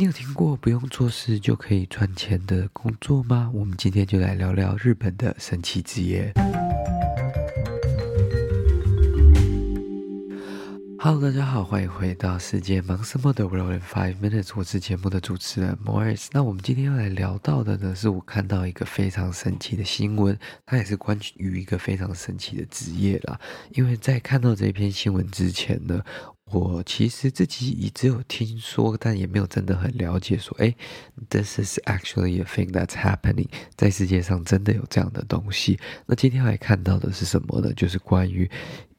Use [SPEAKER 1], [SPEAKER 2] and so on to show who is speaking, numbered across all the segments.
[SPEAKER 1] 你有听过不用做事就可以赚钱的工作吗？我们今天就来聊聊日本的神奇职业。Hello，大家好，欢迎回到世界忙什么的 World in Five Minutes，我是节目的主持人 Morris。那我们今天要来聊到的呢，是我看到一个非常神奇的新闻，它也是关于一个非常神奇的职业啦。因为在看到这篇新闻之前呢，我其实自己也只有听说，但也没有真的很了解。说，哎，this is actually a thing that's happening，在世界上真的有这样的东西。那今天来看到的是什么呢？就是关于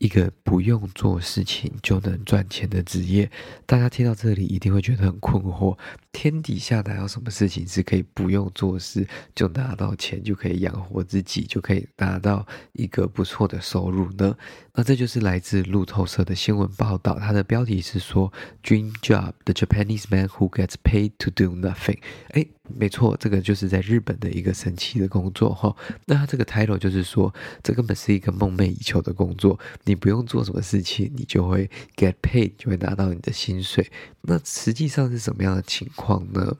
[SPEAKER 1] 一个不用做事情就能赚钱的职业。大家听到这里一定会觉得很困惑：天底下哪有什么事情是可以不用做事就拿到钱，就可以养活自己，就可以拿到一个不错的收入呢？那这就是来自路透社的新闻报道，它的。标题是说 “Dream Job: The Japanese Man Who Gets Paid to Do Nothing”。哎，没错，这个就是在日本的一个神奇的工作哈。那它这个 title 就是说，这根本是一个梦寐以求的工作，你不用做什么事情，你就会 get paid，就会拿到你的薪水。那实际上是什么样的情况呢？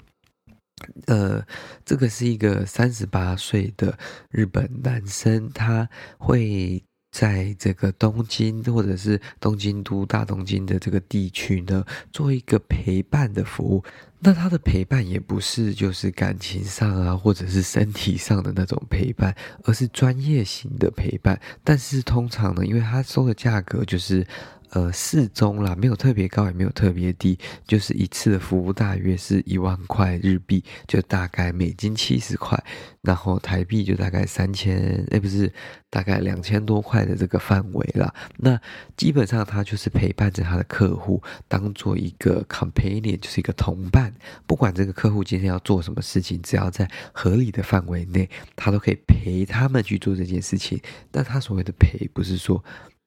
[SPEAKER 1] 呃，这个是一个三十八岁的日本男生，他会。在这个东京或者是东京都大东京的这个地区呢，做一个陪伴的服务。那他的陪伴也不是就是感情上啊，或者是身体上的那种陪伴，而是专业型的陪伴。但是通常呢，因为他收的价格就是。呃，适中啦，没有特别高，也没有特别低，就是一次的服务大约是一万块日币，就大概美金七十块，然后台币就大概三千，诶，不是，大概两千多块的这个范围啦。那基本上他就是陪伴着他的客户，当做一个 companion，就是一个同伴，不管这个客户今天要做什么事情，只要在合理的范围内，他都可以陪他们去做这件事情。但他所谓的陪，不是说。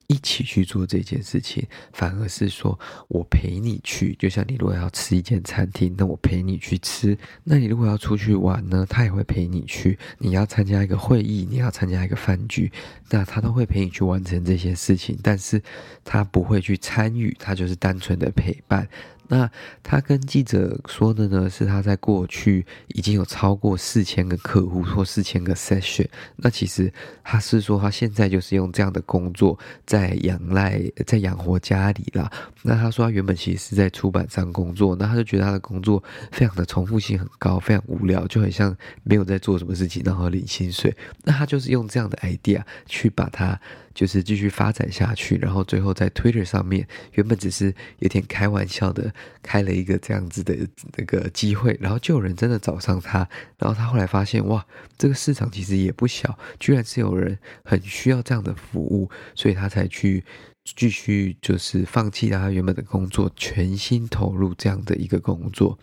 [SPEAKER 1] 一起去做这件事情，反而是说我陪你去。就像你如果要吃一间餐厅，那我陪你去吃；那你如果要出去玩呢，他也会陪你去。你要参加一个会议，你要参加一个饭局，那他都会陪你去完成这些事情。但是他不会去参与，他就是单纯的陪伴。那他跟记者说的呢，是他在过去已经有超过四千个客户或四千个 session。那其实他是说他现在就是用这样的工作在养赖，在养活家里啦。那他说他原本其实是在出版商工作，那他就觉得他的工作非常的重复性很高，非常无聊，就很像没有在做什么事情，然后领薪水。那他就是用这样的 idea 去把它。就是继续发展下去，然后最后在 Twitter 上面，原本只是有点开玩笑的开了一个这样子的那个机会，然后就有人真的找上他，然后他后来发现哇，这个市场其实也不小，居然是有人很需要这样的服务，所以他才去继续就是放弃他原本的工作，全心投入这样的一个工作。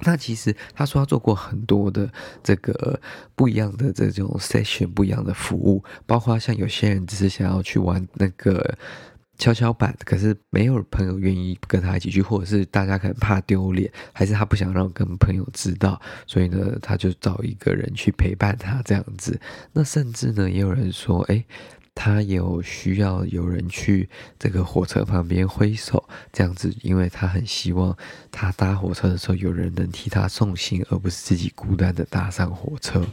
[SPEAKER 1] 那其实他说他做过很多的这个不一样的这种 session，不一样的服务，包括像有些人只是想要去玩那个跷跷板，可是没有朋友愿意跟他一起去，或者是大家可能怕丢脸，还是他不想让跟朋友知道，所以呢，他就找一个人去陪伴他这样子。那甚至呢，也有人说，哎。他有需要有人去这个火车旁边挥手，这样子，因为他很希望他搭火车的时候有人能替他送行，而不是自己孤单的搭上火车。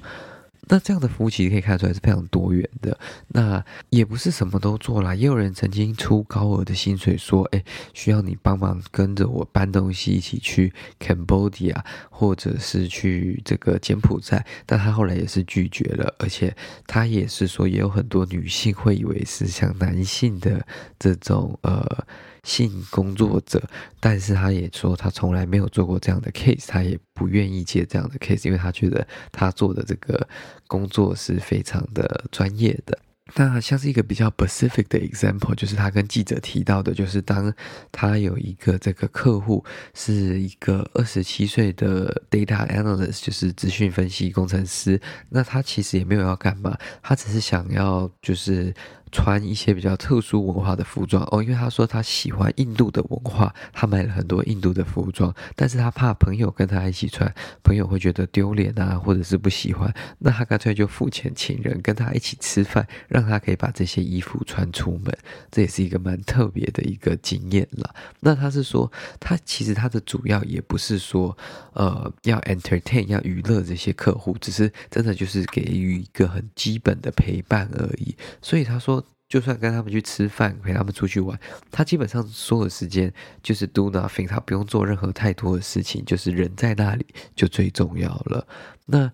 [SPEAKER 1] 那这样的服务其实可以看出来是非常多元的。那也不是什么都做啦，也有人曾经出高额的薪水说：“哎，需要你帮忙跟着我搬东西，一起去 Cambodia，或者是去这个柬埔寨。”但他后来也是拒绝了，而且他也是说，也有很多女性会以为是像男性的这种呃。性工作者，但是他也说他从来没有做过这样的 case，他也不愿意接这样的 case，因为他觉得他做的这个工作是非常的专业的。那像是一个比较 specific 的 example，就是他跟记者提到的，就是当他有一个这个客户是一个二十七岁的 data analyst，就是资讯分析工程师，那他其实也没有要干嘛，他只是想要就是。穿一些比较特殊文化的服装哦，因为他说他喜欢印度的文化，他买了很多印度的服装，但是他怕朋友跟他一起穿，朋友会觉得丢脸啊，或者是不喜欢，那他干脆就付钱请人跟他一起吃饭，让他可以把这些衣服穿出门，这也是一个蛮特别的一个经验了。那他是说，他其实他的主要也不是说，呃，要 entertain 要娱乐这些客户，只是真的就是给予一个很基本的陪伴而已。所以他说，就算跟他们去吃饭，陪他们出去玩，他基本上所有时间就是 do nothing，他不用做任何太多的事情，就是人在那里就最重要了。那。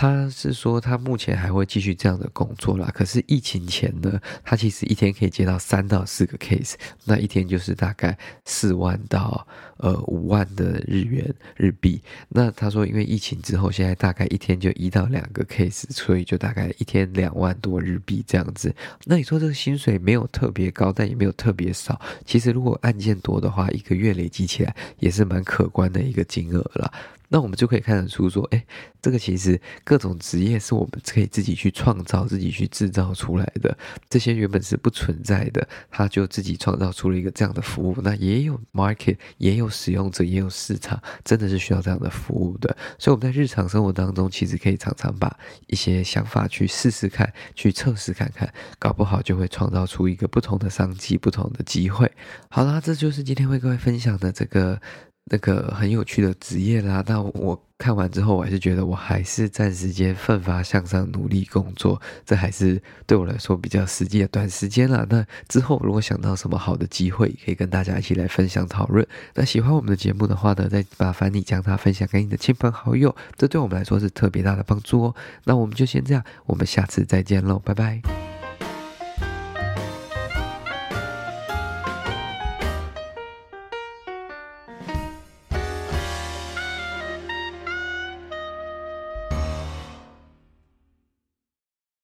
[SPEAKER 1] 他是说，他目前还会继续这样的工作啦。可是疫情前呢，他其实一天可以接到三到四个 case，那一天就是大概四万到呃五万的日元日币。那他说，因为疫情之后，现在大概一天就一到两个 case，所以就大概一天两万多日币这样子。那你说这个薪水没有特别高，但也没有特别少。其实如果案件多的话，一个月累积起来也是蛮可观的一个金额了。那我们就可以看得出，说，哎，这个其实各种职业是我们可以自己去创造、自己去制造出来的。这些原本是不存在的，他就自己创造出了一个这样的服务。那也有 market，也有使用者，也有市场，真的是需要这样的服务的。所以我们在日常生活当中，其实可以常常把一些想法去试试看，去测试看看，搞不好就会创造出一个不同的商机、不同的机会。好啦，这就是今天为各位分享的这个。那个很有趣的职业啦，那我看完之后，我还是觉得我还是暂时间奋发向上，努力工作，这还是对我来说比较实际的短时间啦。那之后如果想到什么好的机会，可以跟大家一起来分享讨论。那喜欢我们的节目的话呢，再麻烦你将它分享给你的亲朋好友，这对我们来说是特别大的帮助哦。那我们就先这样，我们下次再见喽，拜拜。